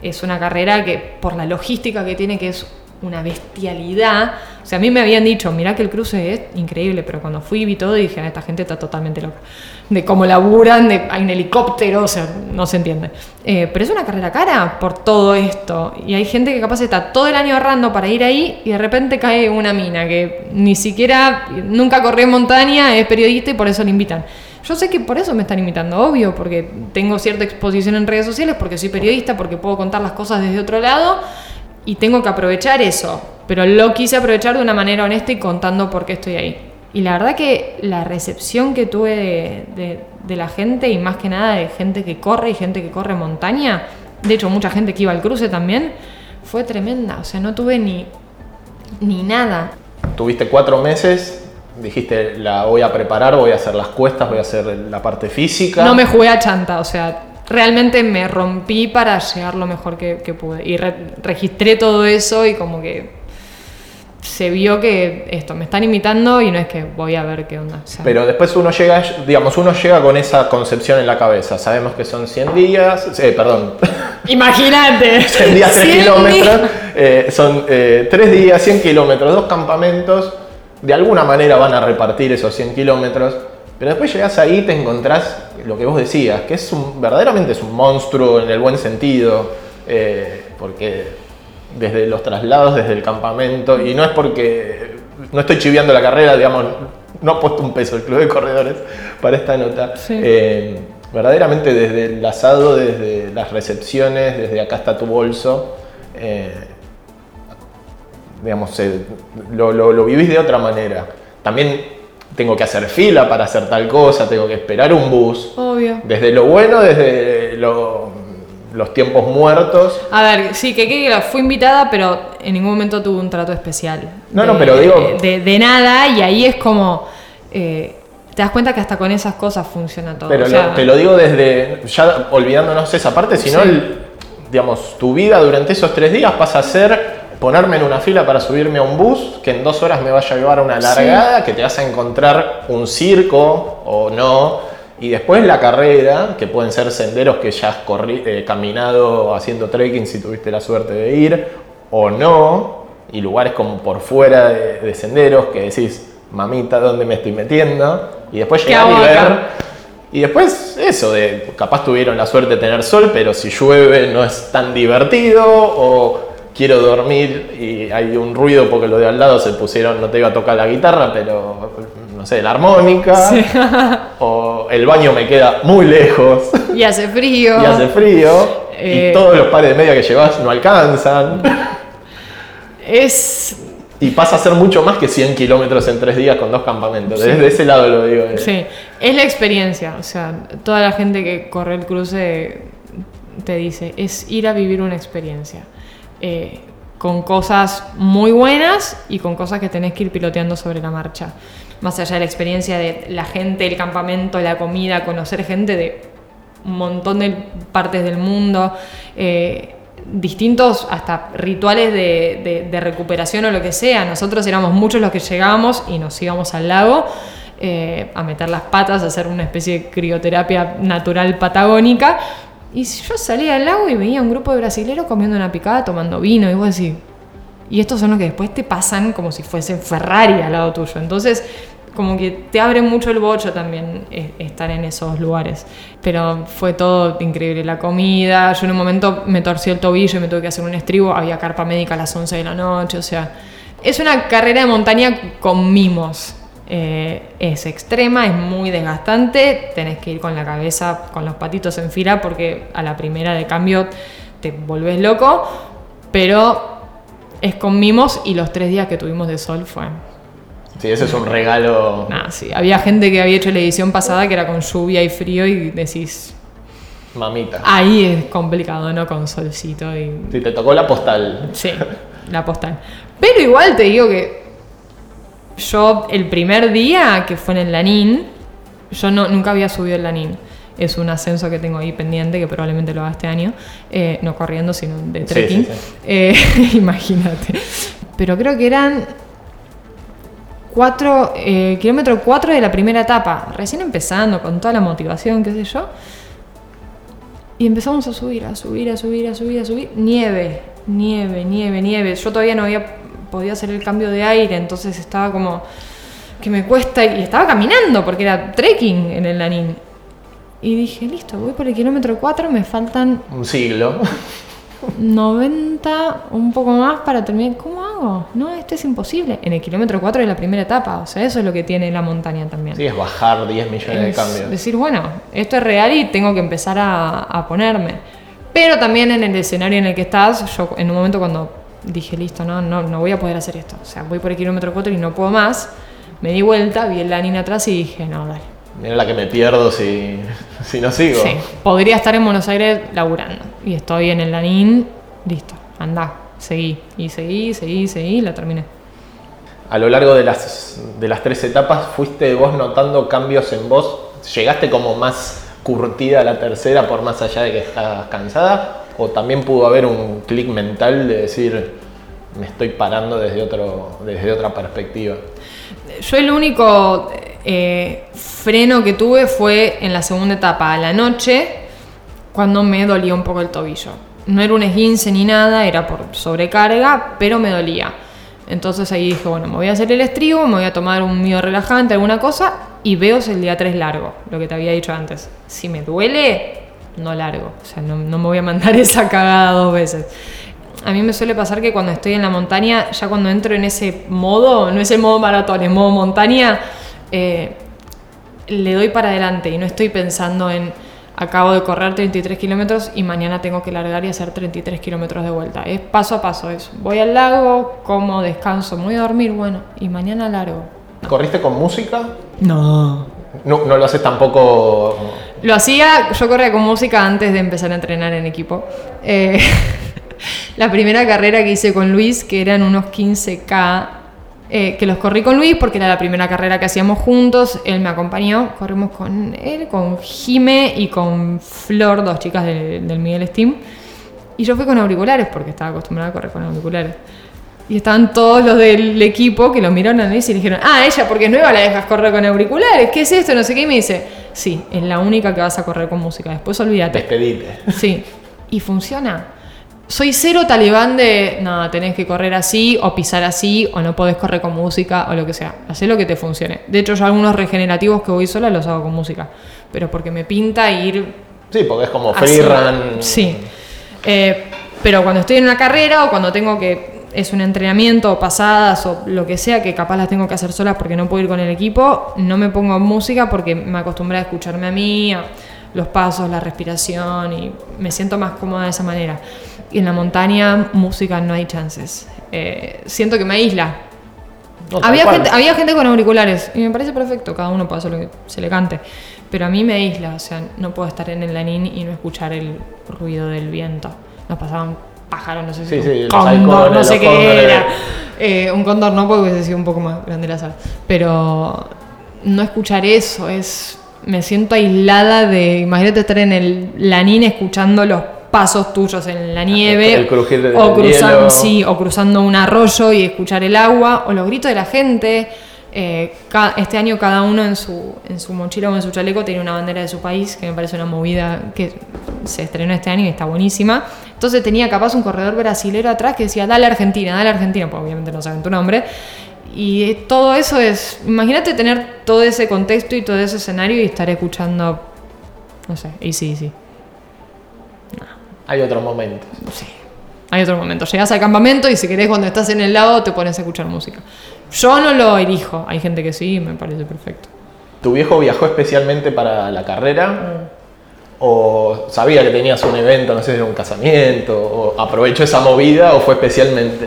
A: es una carrera que por la logística que tiene, que es una bestialidad. O sea, a mí me habían dicho, mira que el cruce es increíble, pero cuando fui vi todo dije, ah, esta gente está totalmente loca. De cómo laburan, de, hay un helicóptero, o sea, no se entiende. Eh, pero es una carrera cara por todo esto. Y hay gente que capaz está todo el año ahorrando para ir ahí y de repente cae una mina que ni siquiera, nunca corrió en montaña, es periodista y por eso le invitan. Yo sé que por eso me están invitando, obvio, porque tengo cierta exposición en redes sociales, porque soy periodista, porque puedo contar las cosas desde otro lado y tengo que aprovechar eso, pero lo quise aprovechar de una manera honesta y contando por qué estoy ahí. Y la verdad que la recepción que tuve de, la gente, y más que nada de gente que corre y gente que corre montaña, de hecho mucha gente que iba al cruce también, fue tremenda. O sea, no tuve ni, ni nada.
B: Tuviste cuatro meses, dijiste, la voy a preparar, voy a hacer las cuestas, voy a hacer la parte física.
A: No me jugué a chanta, o sea, realmente me rompí para llegar lo mejor que, que pude. Y re- registré todo eso y como que se vio que esto, me están imitando y no es que voy a ver qué onda. o sea,
B: Pero después uno llega, digamos, uno llega con esa concepción en la cabeza. Sabemos que son 100 días, eh, perdón,
A: Imagínate.
B: 100 días, 3
A: 100
B: kilómetros, eh, son 3 días, 100 kilómetros, dos campamentos. De alguna manera van a repartir esos 100 kilómetros. Pero después llegas ahí y te encontrás lo que vos decías, que es un, verdaderamente es un monstruo en el buen sentido. eh, porque desde los traslados, desde el campamento, y no es porque no estoy chiviando la carrera, digamos, no ha puesto un peso el club de corredores para esta nota.
A: Sí.
B: Eh, verdaderamente desde el asado, desde las recepciones, desde acá está tu bolso, eh, digamos, lo, lo- lo vivís de otra manera. También tengo que hacer fila para hacer tal cosa, tengo que esperar un bus.
A: Obvio.
B: Desde lo bueno, desde lo- los tiempos muertos.
A: A ver, sí, que, que fui invitada, pero en ningún momento tuve un trato especial.
B: No, no, pero digo-
A: De, de nada, y ahí es como. eh, te das cuenta que hasta con esas cosas funciona todo.
B: Pero
A: o sea,
B: lo- te lo digo desde, ya olvidándonos esa parte, sino
A: Sí.
B: el- digamos, tu vida durante esos tres días pasa a ser ponerme en una fila para subirme a un bus que en dos horas me vaya a llevar a una largada, que te vas a encontrar un circo o no, y después la carrera, que pueden ser senderos que ya has corri- eh, caminado haciendo trekking si tuviste la suerte de ir, o no, y lugares como por fuera de, de senderos que decís, mamita, ¿dónde me estoy metiendo? Y después
A: ¿Qué
B: llegar y ver
A: acá?
B: y después eso, de capaz tuvieron la suerte de tener sol, pero si llueve no es tan divertido, o quiero dormir y hay un ruido porque los de al lado se pusieron, no te iba a tocar la guitarra, pero no sé, la armónica, o el baño me queda muy lejos
A: Y hace frío.
B: y hace frío,
A: Eh.
B: y todos los pares de media que llevas no alcanzan,
A: Es.
B: y pasa a ser mucho más que 100 kilómetros en tres días con dos campamentos. Desde ese lado lo digo. eh.
A: Sí, es la experiencia. O sea, toda la gente que corre el cruce te dice, es ir a vivir una experiencia. Eh, con cosas muy buenas y con cosas que tenés que ir piloteando sobre la marcha. Más allá de la experiencia de la gente, el campamento, la comida, conocer gente de un montón de partes del mundo, eh, distintos hasta rituales de, recuperación o lo que sea. Nosotros éramos muchos los que llegábamos y nos íbamos al lago eh, a meter las patas, a hacer una especie de crioterapia natural patagónica. Y yo salía al lago y veía un grupo de brasileros comiendo una picada, tomando vino, y vos decís, y estos son los que después te pasan como si fuese Ferrari al lado tuyo. Entonces, como que te abre mucho el bocho también eh, estar en esos lugares. Pero fue todo increíble. La comida, yo en un momento me torcí el tobillo y me tuve que hacer un estribo. Había carpa médica a las 11 de la noche. O sea, es una carrera de montaña con mimos. Eh, es extrema, es muy desgastante. Tenés que ir con la cabeza, con los patitos en fila, porque a la primera de cambio te volvés loco. Pero es con mimos y los tres días que tuvimos de sol fue.
B: Sí, ese es un regalo.
A: Nada, sí. Había gente que había hecho la edición pasada que era con lluvia y frío y decís.
B: Mamita.
A: Ahí es complicado, ¿no? Con solcito y.
B: Si te tocó la postal.
A: Sí, la postal. Pero igual te digo que. Yo, el primer día que fue en el Lanín, yo no, nunca había subido el Lanín. Es un ascenso que tengo ahí pendiente, que probablemente lo haga este año. Eh, no corriendo, sino de
B: Sí,
A: trekking.
B: sí, sí.
A: Eh, imagínate. Pero creo que eran 4, eh, kilómetro 4 de la primera etapa. Recién empezando, con toda la motivación, qué sé yo. Y empezamos a subir, a subir, a subir, a subir, a subir. Nieve, nieve, nieve, nieve. Yo todavía no había podido hacer el cambio de aire, entonces estaba como que me cuesta. Y estaba caminando porque era trekking en el Lanín. Y dije, listo, voy por el kilómetro 4, me faltan
B: Un siglo.
A: 90, un poco más para terminar. ¿Cómo hago? No, esto es imposible. En el kilómetro 4 de la primera etapa. O sea, eso es lo que tiene la montaña también.
B: Sí, es bajar 10 millones de
A: Es
B: cambios.
A: decir, bueno, esto es real y tengo que empezar a, a ponerme. Pero también en el escenario en el que estás, yo en un momento cuando dije, listo, no, no, no voy a poder hacer esto. O sea, voy por el kilómetro 4 y no puedo más. Me di vuelta, vi el Lanin atrás y dije, no, dale.
B: Mira la que me pierdo si, si no sigo.
A: Sí, podría estar en Buenos Aires laburando. Y estoy en el Lanín, listo, anda. seguí. Y seguí, seguí, seguí y la terminé.
B: A lo largo de las, de las tres etapas, ¿fuiste vos notando cambios en vos? ¿Llegaste como más curtida a la tercera por más allá de que estás cansada? ¿O también pudo haber un clic mental de decir, me estoy parando desde, otro, desde otra perspectiva?
A: Yo el único eh, freno que tuve fue en la segunda etapa, a la noche, cuando me dolía un poco el tobillo. No era un esguince ni nada, era por sobrecarga, pero me dolía. Entonces ahí dije, bueno, me voy a hacer el estribo, me voy a tomar un miedo relajante, alguna cosa, y veo el día 3 largo, lo que te había dicho antes. Si me duele, no largo. O sea, no, no me voy a mandar esa cagada dos veces a mí me suele pasar que cuando estoy en la montaña, ya cuando entro en ese modo, no es el modo maratón, es modo montaña, eh, le doy para adelante y no estoy pensando en acabo de correr 33 kilómetros y mañana tengo que largar y hacer 33 kilómetros de vuelta. Es paso a paso, es voy al lago, como, descanso, voy a dormir, bueno, y mañana largo.
B: ¿Corriste con música?
A: No.
B: No, no lo haces tampoco.
A: Lo hacía, yo corría con música antes de empezar a entrenar en equipo. Eh, la primera carrera que hice con Luis, que eran unos 15K, eh, que los corrí con Luis porque era la primera carrera que hacíamos juntos, él me acompañó, corrimos con él, con Jime y con Flor, dos chicas del Miguel Steam, y yo fui con auriculares porque estaba acostumbrada a correr con auriculares. Y estaban todos los del equipo que lo miraron a Luis y dijeron, ah, ella porque es nueva la dejas correr con auriculares, ¿qué es esto? No sé qué, y me dice, sí, es la única que vas a correr con música, después olvídate.
B: Despedite.
A: Sí, y funciona soy cero talibán de, no, tenés que correr así o pisar así o no podés correr con música o lo que sea. Hacé lo que te funcione. De hecho, yo algunos regenerativos que voy sola los hago con música. Pero porque me pinta ir...
B: Sí, porque es como free run.
A: Sí. Eh, pero cuando estoy en una carrera o cuando tengo que... Es un entrenamiento o pasadas o lo que sea que capaz las tengo que hacer solas porque no puedo ir con el equipo, no me pongo música porque me acostumbré a escucharme a mí, a los pasos, la respiración y me siento más cómoda de esa manera. Y en la montaña, música no hay chances. Eh, siento que me aísla. había, gente, había gente con auriculares y me parece perfecto, cada uno puede hacer lo que se le cante. Pero a mí me aísla, o sea, no puedo estar en el lanín y no escuchar el ruido del viento. Nos pasaban pájaros, no sé si
B: sí,
A: un cóndor, no sé qué era. Eh, un cóndor no, porque hubiese sido un poco más grande la sala. Pero no escuchar eso es. Me siento aislada de. Imagínate estar en el lanín escuchando los pasos tuyos en la nieve, o, cruzando, sí, o cruzando un arroyo y escuchar el agua, o los gritos de la gente. Eh, este año cada uno en su, en su mochila o en su chaleco tiene una bandera de su país, que me parece una movida que se estrenó este año y está buenísima. Entonces tenía capaz un corredor brasilero atrás que decía, dale Argentina, dale Argentina, pues obviamente no saben tu nombre. Y todo eso es, imagínate tener todo ese contexto y todo ese escenario y estar escuchando, no sé, y sí, sí.
B: Hay otros momentos.
A: Sí. Hay otros momentos. Llegas al campamento y si querés cuando estás en el lado te pones a escuchar música. Yo no lo elijo. Hay gente que sí, me parece perfecto.
B: ¿Tu viejo viajó especialmente para la carrera? Mm. ¿O sabía que tenías un evento, no sé si era un casamiento? ¿O aprovechó esa movida o fue especialmente?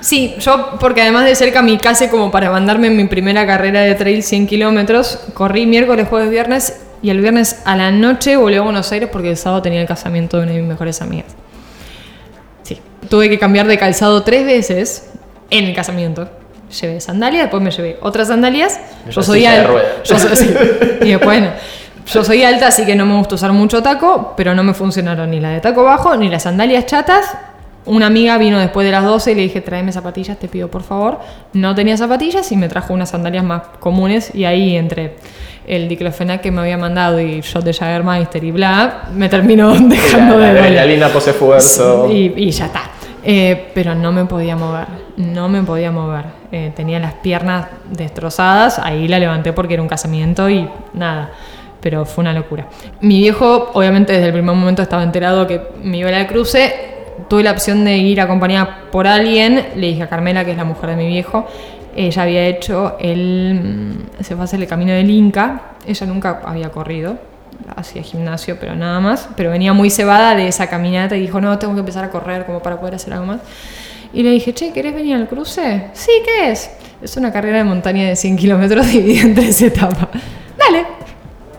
A: Sí, yo porque además de ser kamikaze como para mandarme en mi primera carrera de trail 100 kilómetros, corrí miércoles, jueves, viernes y el viernes a la noche volví a Buenos Aires porque el sábado tenía el casamiento de una de mis mejores amigas. Sí, tuve que cambiar de calzado tres veces en el casamiento. Llevé sandalias, después me llevé otras sandalias. Yo soy. Yo soy, y después, yo soy alta, así que no me gusta usar mucho taco, pero no me funcionaron ni la de taco bajo ni las sandalias chatas una amiga vino después de las 12 y le dije, tráeme zapatillas, te pido por favor. No tenía zapatillas y me trajo unas sandalias más comunes y ahí entre el diclofenac que me había mandado y shot de Jagermeister y bla, me terminó dejando de
B: doler. La pose esfuerzo.
A: Y, y, ya está. Eh, pero no me podía mover, no me podía mover. Eh, tenía las piernas destrozadas, ahí la levanté porque era un casamiento y nada pero fue una locura. Mi viejo, obviamente, desde el primer momento estaba enterado que me iba a la cruce tuve la opción de ir acompañada por alguien, le dije a Carmela, que es la mujer de mi viejo, ella había hecho el, mm, se fue a hacer el camino del Inca, ella nunca había corrido, hacía gimnasio, pero nada más, pero venía muy cebada de esa caminata y dijo, no, tengo que empezar a correr como para poder hacer algo más. Y le dije, che, ¿querés venir al cruce? Sí, ¿qué es? Es una carrera de montaña de 100 kilómetros dividida en tres etapas. Dale.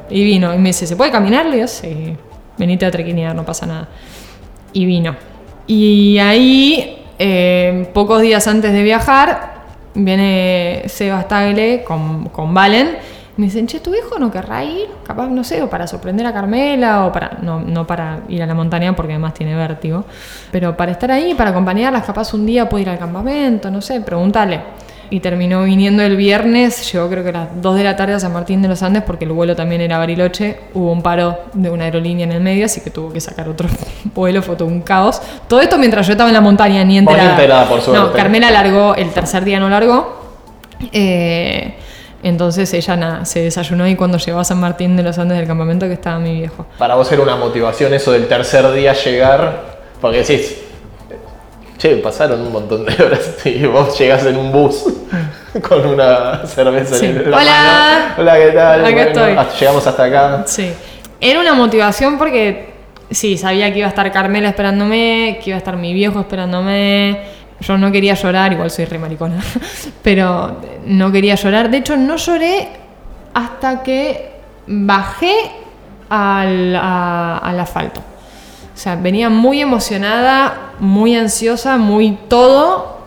A: Y vino, y me dice, ¿se puede caminar? Le digo, sí, venite a trequinear, no pasa nada. Y vino. Y ahí eh, pocos días antes de viajar, viene Sebas Tagle con, con Valen. Me dicen, che, ¿tu hijo no querrá ir? Capaz, no sé, o para sorprender a Carmela, o para. No, no para ir a la montaña porque además tiene vértigo. Pero para estar ahí, para acompañarlas, capaz un día puede ir al campamento, no sé, pregúntale. Y terminó viniendo el viernes, llegó creo que a las 2 de la tarde a San Martín de los Andes porque el vuelo también era Bariloche. Hubo un paro de una aerolínea en el medio, así que tuvo que sacar otro vuelo, fue todo un caos. Todo esto mientras yo estaba en la montaña, ni enterada.
B: enterada, por suerte.
A: No, Carmela largó, el tercer día no largó. Eh, entonces ella nada, se desayunó y cuando llegó a San Martín de los Andes del campamento que estaba mi viejo.
B: Para vos era una motivación eso del tercer día llegar, porque decís, che, pasaron un montón de horas y vos llegás en un bus con una cerveza
A: Sí.
B: en la
A: Hola.
B: mano. Hola, ¿qué tal?
A: Acá estoy.
B: hasta- llegamos hasta acá.
A: Sí. Era una motivación porque sí, sabía que iba a estar Carmela esperándome, que iba a estar mi viejo esperándome. Yo no quería llorar, igual soy re maricona, pero no quería llorar. De hecho, no lloré hasta que bajé al, a- al asfalto. O sea, venía muy emocionada, muy ansiosa, muy todo,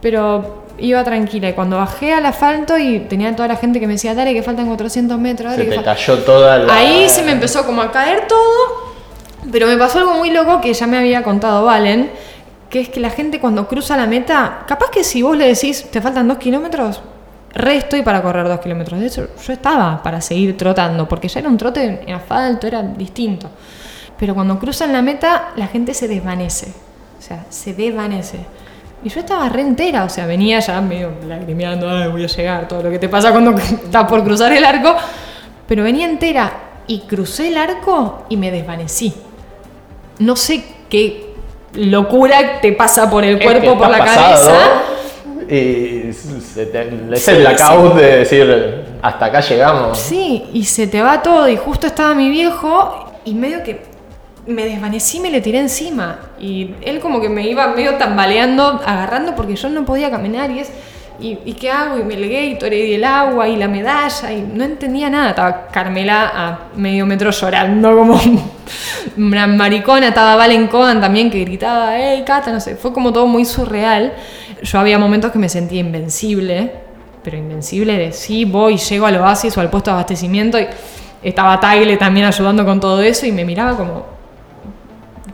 A: pero iba tranquila. Y cuando bajé al asfalto y tenía toda la gente que me decía, dale, que faltan 400 metros, dale,
B: Se te
A: fal-".
B: cayó toda la.
A: Ahí se me empezó como a caer todo, pero me pasó algo muy loco que ya me había contado Valen, que es que la gente cuando cruza la meta, capaz que si vos le decís, te faltan dos kilómetros, re estoy para correr dos kilómetros. De hecho, yo estaba para seguir trotando, porque ya era un trote en asfalto, era distinto. Pero cuando cruzan la meta, la gente se desvanece. O sea, se desvanece. Y yo estaba re entera, o sea, venía ya medio lagrimeando, "Ay, voy a llegar, todo lo que te pasa cuando estás por cruzar el arco. Pero venía entera y crucé el arco y me desvanecí. No sé qué locura te pasa por el
B: Es
A: cuerpo,
B: que
A: por la
B: estás
A: cabeza.
B: pasado Y se te- es
A: Sí,
B: el blackout
A: sí.
B: de decir, hasta acá llegamos.
A: Sí, y se te va todo. Y justo estaba mi viejo y medio que me desvanecí, me le tiré encima. Y él como que me iba medio tambaleando, agarrando porque yo no podía caminar. Y es, ¿y, qué hago? Y me Gatorade y el agua y la medalla. Y no entendía nada. Estaba Carmela a medio metro llorando como una maricona. Estaba Valen Cohen también que gritaba, hey, Cata, no sé. Fue como todo muy surreal. Yo había momentos que me sentía invencible pero invencible de sí, voy, llego al oasis o al puesto de abastecimiento y estaba Tagle también ayudando con todo eso y me miraba como,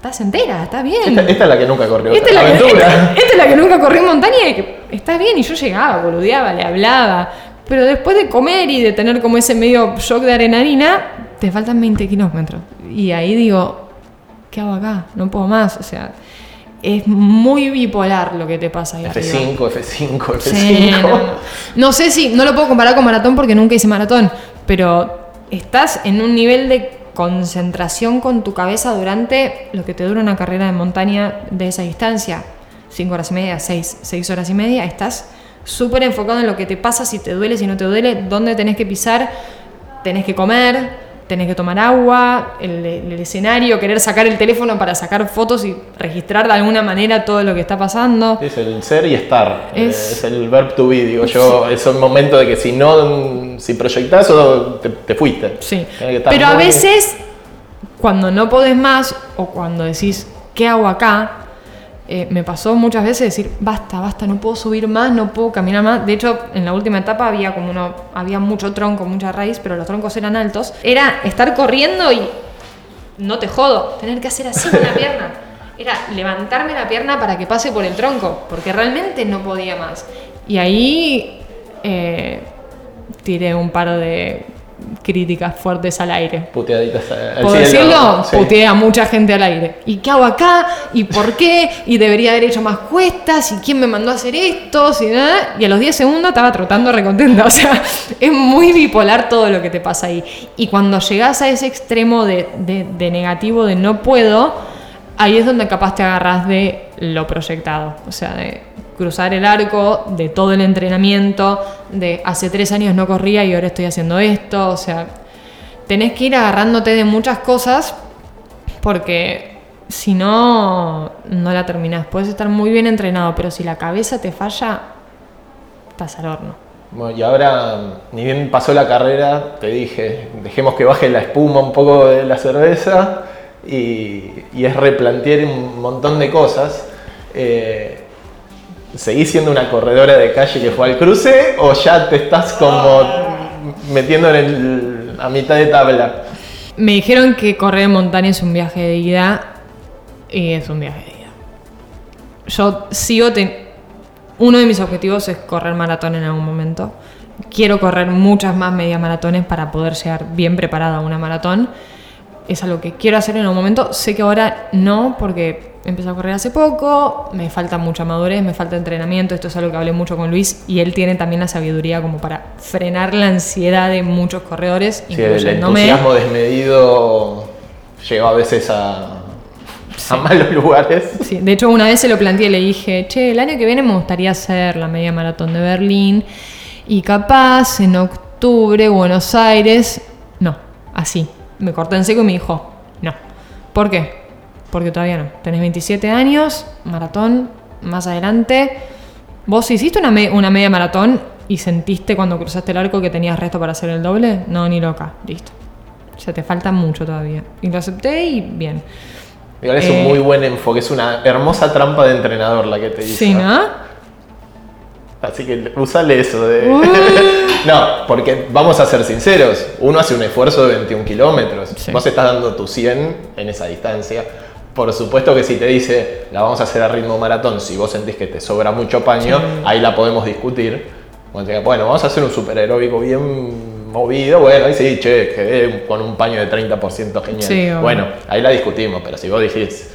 A: estás entera, está bien.
B: Esta, esta es la que nunca corrió.
A: Esta es, la que, esta- esta es la que nunca corrí en montaña y que está bien. Y yo llegaba, boludeaba, le hablaba. Pero después de comer y de tener como ese medio shock de adrenalina, te faltan 20 kilómetros. Y ahí digo, ¿qué hago acá? No puedo más. O sea, es muy bipolar lo que te pasa ahí arriba.
B: F5, F5, F5.
A: Sí, no, no. No sé si, no lo puedo comparar con maratón porque nunca hice maratón, pero estás en un nivel de concentración con tu cabeza durante lo que te dura una carrera de montaña de esa distancia, 5 horas y media, 6, seis horas y media, estás súper enfocado en lo que te pasa, si te duele, si no te duele, dónde tenés que pisar, tenés que comer, tenés que tomar agua, el, el escenario, querer sacar el teléfono para sacar fotos y registrar de alguna manera todo lo que está pasando.
B: Es el ser y estar.
A: Es-
B: Es, el verb to be, digo yo. Es un momento de que si no, si proyectás o te, te fuiste.
A: Sí, pero a veces cuando no podés más o cuando decís, ¿qué hago acá? Eh, me pasó muchas veces decir, basta, basta, no puedo subir más, no puedo caminar más. De hecho, en la última etapa había como uno, había mucho tronco, mucha raíz, pero los troncos eran altos. Era estar corriendo y no te jodo, tener que hacer así con la pierna. Era levantarme la pierna para que pase por el tronco, porque realmente no podía más. Y ahí eh, tiré un par de críticas fuertes al aire.
B: Puteaditas al
A: ¿Puedo
B: cielo.
A: decirlo?
B: Sí.
A: Puteé a mucha gente al aire. ¿Y qué hago acá? ¿Y por qué? ¿Y debería haber hecho más cuestas? ¿Y quién me mandó a hacer esto? ¿Y, nada? y a los 10 segundos estaba trotando recontenta. O sea, es muy bipolar todo lo que te pasa ahí. Y cuando llegás a ese extremo de, de- de negativo, de no puedo, ahí es donde capaz te agarras de lo proyectado. O sea, de cruzar el arco, de todo el entrenamiento, de hace tres años no corría y ahora estoy haciendo esto. O sea, tenés que ir agarrándote de muchas cosas porque si no, no la terminás. Puedes estar muy bien entrenado, pero si la cabeza te falla, estás al horno.
B: Bueno, y ahora, ni bien pasó la carrera, te dije, dejemos que baje la espuma un poco de la cerveza y, y es replantear un montón de cosas. Eh, ¿Seguís siendo una corredora de calle que fue al cruce o ya te estás como metiendo en el, a mitad de tabla?
A: Me dijeron que correr en montaña es un viaje de ida y es un viaje de ida. Yo sigo ten- uno de mis objetivos es correr maratón en algún momento. Quiero correr muchas más media maratones para poder llegar bien preparada a una maratón. Es algo que quiero hacer en algún momento. Sé que ahora no, porque empecé a correr hace poco, me falta mucha madurez, me falta entrenamiento. Esto es algo que hablé mucho con Luis y él tiene también la sabiduría como para frenar la ansiedad de muchos corredores,
B: Sí, el entusiasmo desmedido lleva a veces a, a malos lugares.
A: Sí, de hecho una vez se lo planteé y le dije, che, el año que viene me gustaría hacer la media maratón de Berlín y capaz en octubre Buenos Aires, no, así. Me corté en seco y me dijo, no. ¿Por qué? Porque todavía no. Tenés 27 años, maratón, más adelante. ¿Vos hiciste una, me- una media maratón y sentiste cuando cruzaste el arco que tenías resto para hacer el doble? No, ni loca, listo. O sea, te falta mucho todavía. Y lo acepté y bien.
B: Igual es
A: Eh,
B: un muy buen enfoque, es una hermosa trampa de entrenador la que te hizo.
A: Sí, ¿no?
B: Así que usale eso de... no, porque vamos a ser sinceros, uno hace un esfuerzo de 21 kilómetros,
A: Sí.
B: vos estás dando tu 100 en esa distancia. Por supuesto que si te dice, la vamos a hacer a ritmo maratón, si vos sentís que te sobra mucho paño,
A: Sí.
B: ahí la podemos discutir. Bueno, vamos a hacer un super aeróbico bien movido, bueno, ahí sí, che, quedé con un paño de 30% genial.
A: Sí,
B: bueno, ahí la discutimos, pero si vos dijiste,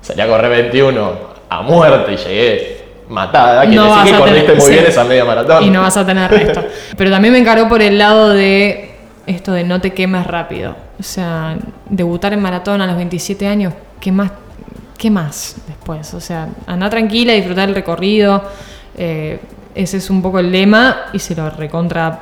B: salí a correr 21 a muerte y llegué matada, quiere
A: No
B: decir que corriste
A: tener-
B: muy
A: sí.
B: bien esa media maratón.
A: Y no vas a tener resto. Pero también me encaró por el lado de esto de no te quemes rápido. O sea, debutar en maratón a los 27 años, ¿qué más, qué más después? O sea, anda tranquila, disfrutar el recorrido. Eh, ese es un poco el lema y se lo recontra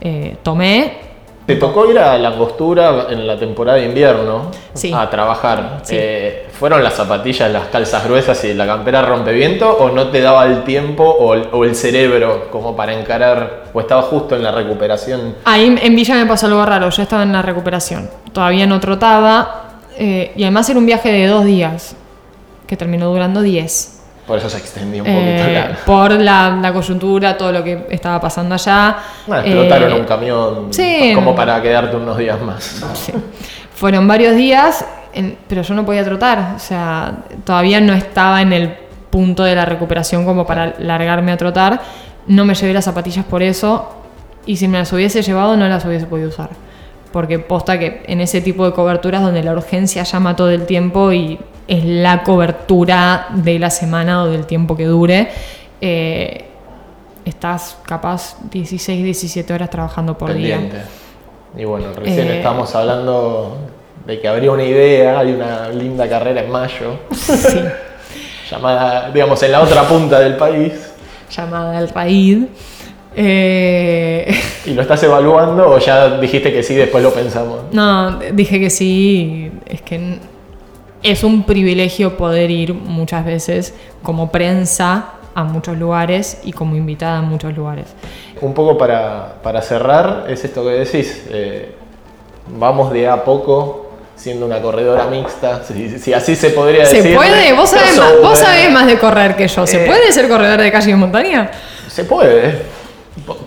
A: eh, tomé.
B: Te tocó ir a la costura en la temporada de invierno
A: Sí.
B: a trabajar.
A: Sí.
B: Eh, ¿Fueron las zapatillas, las calzas gruesas y la campera rompeviento o no te daba el tiempo o el, o el cerebro como para encarar o estaba justo en la recuperación?
A: Ahí en Villa me pasó algo raro, yo estaba en la recuperación, todavía no trotaba eh, y además era un viaje de dos días que terminó durando 10.
B: Por eso se extendió un poquito
A: Eh,
B: la...
A: por la, la coyuntura, todo lo que estaba pasando allá.
B: Ah, explotaron
A: Eh,
B: un camión
A: sí.
B: como para quedarte unos días más.
A: sí. Fueron varios días, en- pero yo no podía trotar. O sea, todavía no estaba en el punto de la recuperación como para largarme a trotar. No me llevé las zapatillas por eso. Y si me las hubiese llevado, no las hubiese podido usar. Porque posta que en ese tipo de coberturas donde la urgencia llama todo el tiempo y es la cobertura de la semana o del tiempo que dure, eh, estás capaz 16, 17 horas trabajando por día.
B: pendiente. Y bueno, recién
A: Eh,
B: estábamos hablando de que habría una idea, hay una linda carrera en mayo,
A: Sí.
B: llamada, digamos, en la otra punta del país.
A: llamada El Raid. Eh,
B: ¿Y lo estás evaluando o ya dijiste que sí, después lo pensamos?
A: no, dije que sí. Es que es un privilegio poder ir muchas veces como prensa a muchos lugares y como invitada a muchos lugares.
B: Un poco para, para cerrar, es esto que decís. eh, vamos de a poco siendo una corredora mixta, si, si así se podría
A: ¿Se
B: decir.
A: puede? ¿Vos sabés, más, vos sabés más de correr que yo. ¿Se
B: Eh,
A: puede ser corredor de calle y montaña?
B: Se puede.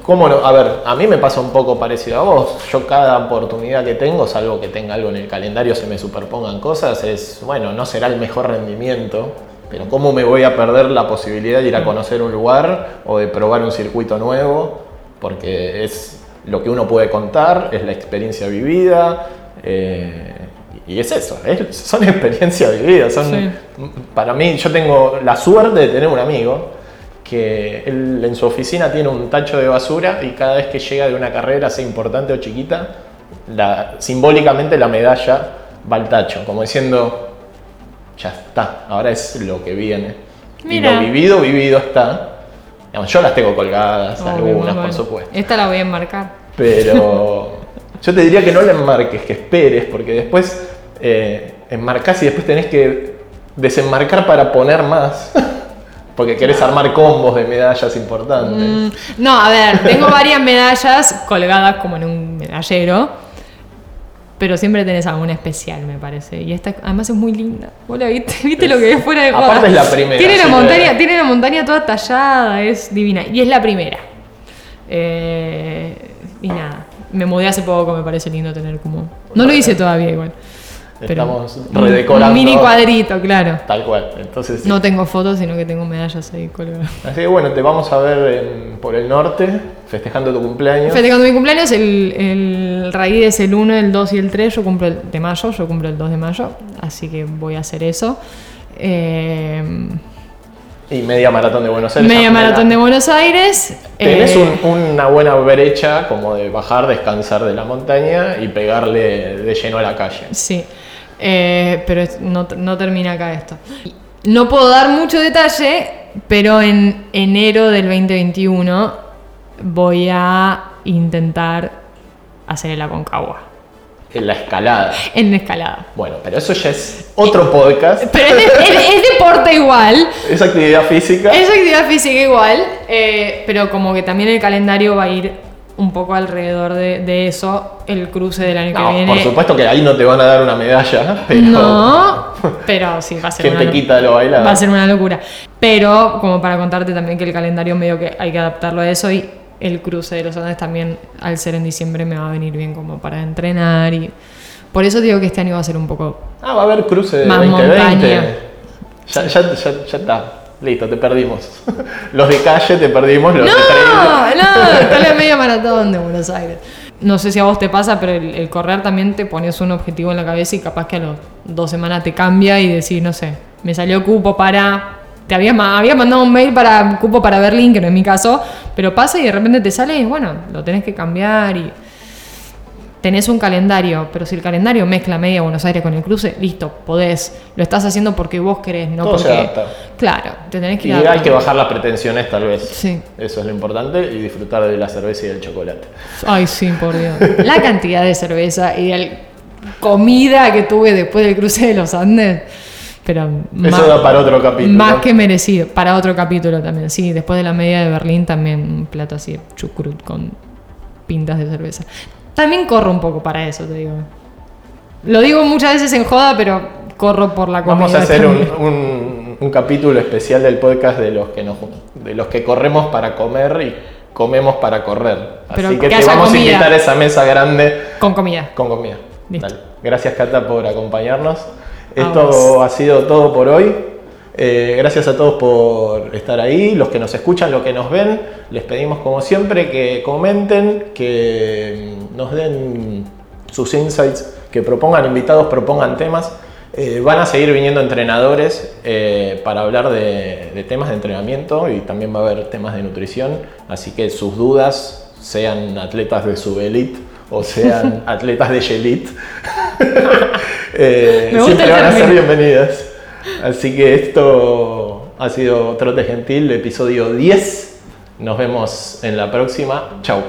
B: ¿Cómo no? A ver, a mí me pasa un poco parecido a vos. Yo cada oportunidad que tengo, salvo que tenga algo en el calendario, se me superpongan cosas, es, bueno, no será el mejor rendimiento, pero ¿cómo me voy a perder la posibilidad de ir a conocer un lugar o de probar un circuito nuevo? Porque es lo que uno puede contar, es la experiencia vivida. eh, y es eso, es- son experiencias vividas. Son,
A: Sí.
B: Para mí, yo tengo la suerte de tener un amigo que él en su oficina tiene un tacho de basura y cada vez que llega de una carrera, sea importante o chiquita, la- simbólicamente la medalla va al tacho, como diciendo, ya está, ahora es lo que viene.
A: Mira.
B: Y lo vivido, vivido está. Digamos, yo las tengo colgadas,
A: Obvio,
B: algunas, por supuesto.
A: Esta la voy a enmarcar.
B: Pero yo te diría que no la enmarques, que esperes, porque después eh, enmarcás y después tenés que desenmarcar para poner más. Porque querés armar combos de medallas importantes.
A: Mm, no, a ver, tengo varias medallas colgadas como en un medallero. pero siempre tenés alguna especial, me parece. Y esta además es muy linda. ¿Vos la viste? ¿Viste lo que es fuera de joda?
B: Aparte es la primera,
A: Tiene la,
B: sí,
A: montaña, tiene la montaña toda tallada, es divina. Y es la primera. Eh, y nada, me mudé hace poco, me parece lindo tener como... No lo hice todavía igual. Pero
B: Estamos
A: un-
B: redecorando.
A: Un mini cuadrito, claro.
B: Tal cual. Entonces, sí.
A: No tengo fotos, sino que tengo medallas ahí colgadas.
B: Así que bueno, te vamos a ver en- por el norte, festejando tu cumpleaños.
A: Festejando mi cumpleaños, el, el raíz es el 1, el 2 y el 3. Yo cumplo el de mayo, yo cumplo el 2 de mayo. Así que voy a hacer eso. Eh,
B: y media maratón de Buenos Aires.
A: media maratón de Buenos Aires.
B: Tenés
A: eh,
B: un- una buena brecha como de bajar, descansar de la montaña y pegarle de lleno a la calle.
A: Sí, Eh, pero no, no termina acá esto. No puedo dar mucho detalle, pero en enero del 2021 voy a intentar hacer el Aconcagua
B: En la escalada.
A: en escalada.
B: Bueno, pero eso ya es otro podcast.
A: Pero es, de- es- es deporte igual,
B: Es actividad física.
A: es actividad física igual, eh, pero como que también el calendario va a ir un poco alrededor de, de eso, el cruce del año
B: No,
A: que viene.
B: por supuesto que ahí no te van a dar una medalla, pero
A: No, pero sí, va a ser
B: ¿quién
A: una
B: te quita lo bailado?
A: Va a ser una locura. Pero como para contarte también que el calendario medio que hay que adaptarlo a eso y el cruce de los Andes también al ser en diciembre me va a venir bien como para entrenar y por eso digo que este año va a ser un poco
B: Ah, va a haber cruce de
A: Más
B: 2020.
A: montaña.
B: Ya, ya, ya, ya está. Listo, te perdimos. Los de calle te perdimos, los
A: No,
B: de
A: no, está la media maratón de Buenos Aires. No sé si a vos te pasa, pero el, el correr también te pones un objetivo en la cabeza y capaz que a las dos semanas te cambia y decís, no sé, me salió cupo para. Te había, había mandado un mail para cupo para Berlín, que no es mi caso, pero pasa y de repente te sale y bueno, lo tenés que cambiar y. Tenés un calendario, pero si el calendario mezcla media Buenos Aires con el cruce, listo, podés. Lo estás haciendo porque vos querés, no
B: Todo se
A: porque.
B: adapta.
A: Claro, te tenés que
B: Y hay que bajar las pretensiones tal vez.
A: Sí.
B: Eso es lo importante y disfrutar de la cerveza y del chocolate.
A: Ay, sí, por Dios. La cantidad de cerveza y de comida que tuve después del cruce de los Andes. Pero
B: Eso da para otro capítulo.
A: Más que merecido. Para otro capítulo también. Sí, después de la media de Berlín también un plato así, chucrut con pintas de cerveza. También corro un poco para eso, te digo. Lo digo muchas veces en joda, pero corro por la comida.
B: Vamos a hacer un, un- un capítulo especial del podcast de los que nos, de los que corremos para comer y comemos para correr.
A: Pero
B: Así que,
A: que
B: te vamos
A: comida.
B: a invitar a esa mesa grande
A: Con comida.
B: con comida.
A: Listo.
B: Dale. Gracias Cata por acompañarnos. Esto ha sido todo por hoy. Eh, gracias a todos por estar ahí, los que nos escuchan, los que nos ven. Les pedimos como siempre que comenten, que mm, nos den sus insights, que propongan invitados, propongan temas. Eh, van a seguir viniendo entrenadores eh, para hablar de, de temas de entrenamiento y también va a haber temas de nutrición. Así que sus dudas, sean atletas de subelite o sean atletas de Yelit, eh, siempre van a ser bienvenidas. Así que esto ha sido Trote Gentil, episodio 10. Nos vemos en la próxima. Chau.